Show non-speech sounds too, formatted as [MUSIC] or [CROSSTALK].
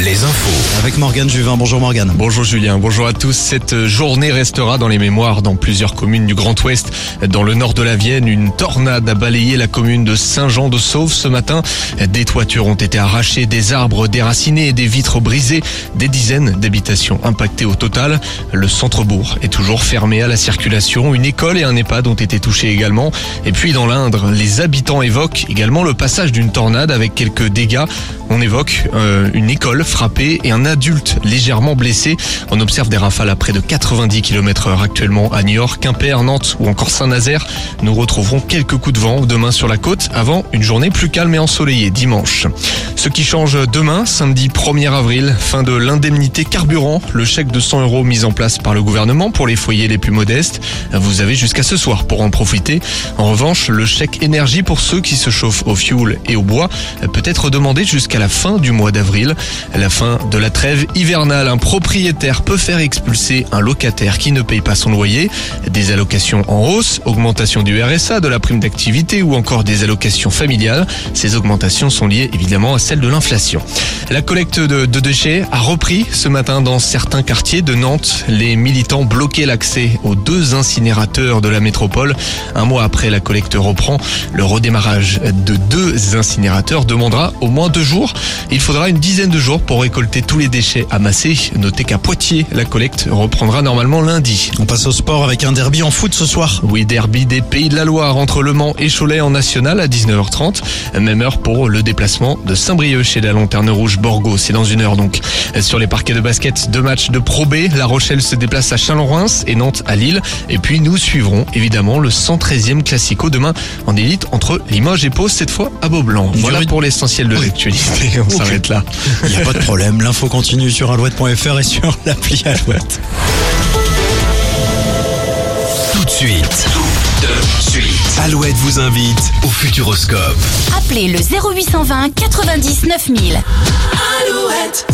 les infos. Avec Morgane Juvin. Bonjour Morgane. Bonjour Julien, bonjour à tous. Cette journée restera dans les mémoires dans plusieurs communes du Grand Ouest. Dans le nord de la Vienne, une tornade a balayé la commune de Saint-Jean-de-Sauve ce matin. Des toitures ont été arrachées, des arbres déracinés et des vitres brisées. Des dizaines d'habitations impactées au total. Le centre-bourg est toujours fermé à la circulation. Une école et un EHPAD ont été touchés également. Et puis dans l'Indre, les habitants évoquent également le passage d'une tornade avec quelques dégâts. On évoque euh, une école frappée et un adulte légèrement blessé. On observe des rafales à près de 90 km heure actuellement à Niort, Quimper, Nantes ou encore Saint-Nazaire. Nous retrouverons quelques coups de vent demain sur la côte avant une journée plus calme et ensoleillée dimanche. Ce qui change demain, samedi 1er avril, fin de l'indemnité carburant, le chèque de 100 euros mis en place par le gouvernement pour les foyers les plus modestes. Vous avez jusqu'à ce soir pour en profiter. En revanche, le chèque énergie pour ceux qui se chauffent au fioul et au bois peut être demandé jusqu'à la fin du mois d'avril. La fin de la trêve hivernale, un propriétaire peut faire expulser un locataire qui ne paye pas son loyer. Des allocations en hausse, augmentation du RSA, de la prime d'activité ou encore des allocations familiales. Ces augmentations sont liées évidemment à celles de l'inflation. La collecte de, de déchets a repris ce matin dans certains quartiers de Nantes. Les militants bloquaient l'accès aux deux incinérateurs de la métropole. Un mois après la collecte reprend, le redémarrage de deux incinérateurs demandera au moins deux jours. Il faudra une dizaine de jours pour récolter tous les déchets amassés. Notez qu'à Poitiers, la collecte reprendra normalement lundi. On passe au sport avec un derby en foot ce soir. Oui, derby des Pays de la Loire entre Le Mans et Cholet en national à 19h30. Même heure pour le déplacement de Saint-Brieuc chez la Lanterne Rouge Borgo. C'est dans une heure donc. Sur les parquets de basket, deux matchs de Pro B. La Rochelle se déplace à Chalon-Reims et Nantes à Lille. Et puis nous suivrons évidemment le 113e Classico demain en élite entre Limoges et Pau, cette fois à Beaublanc. Voilà pour l'essentiel de Oui. l'actualité. [LAUGHS] On s'arrête là. Il n'y a pas de problème. L'info continue sur alouette.fr et sur [LAUGHS] l'appli Alouette. Tout de suite. Tout de suite. Alouette vous invite au Futuroscope. Appelez le 0820 90 9000. Alouette,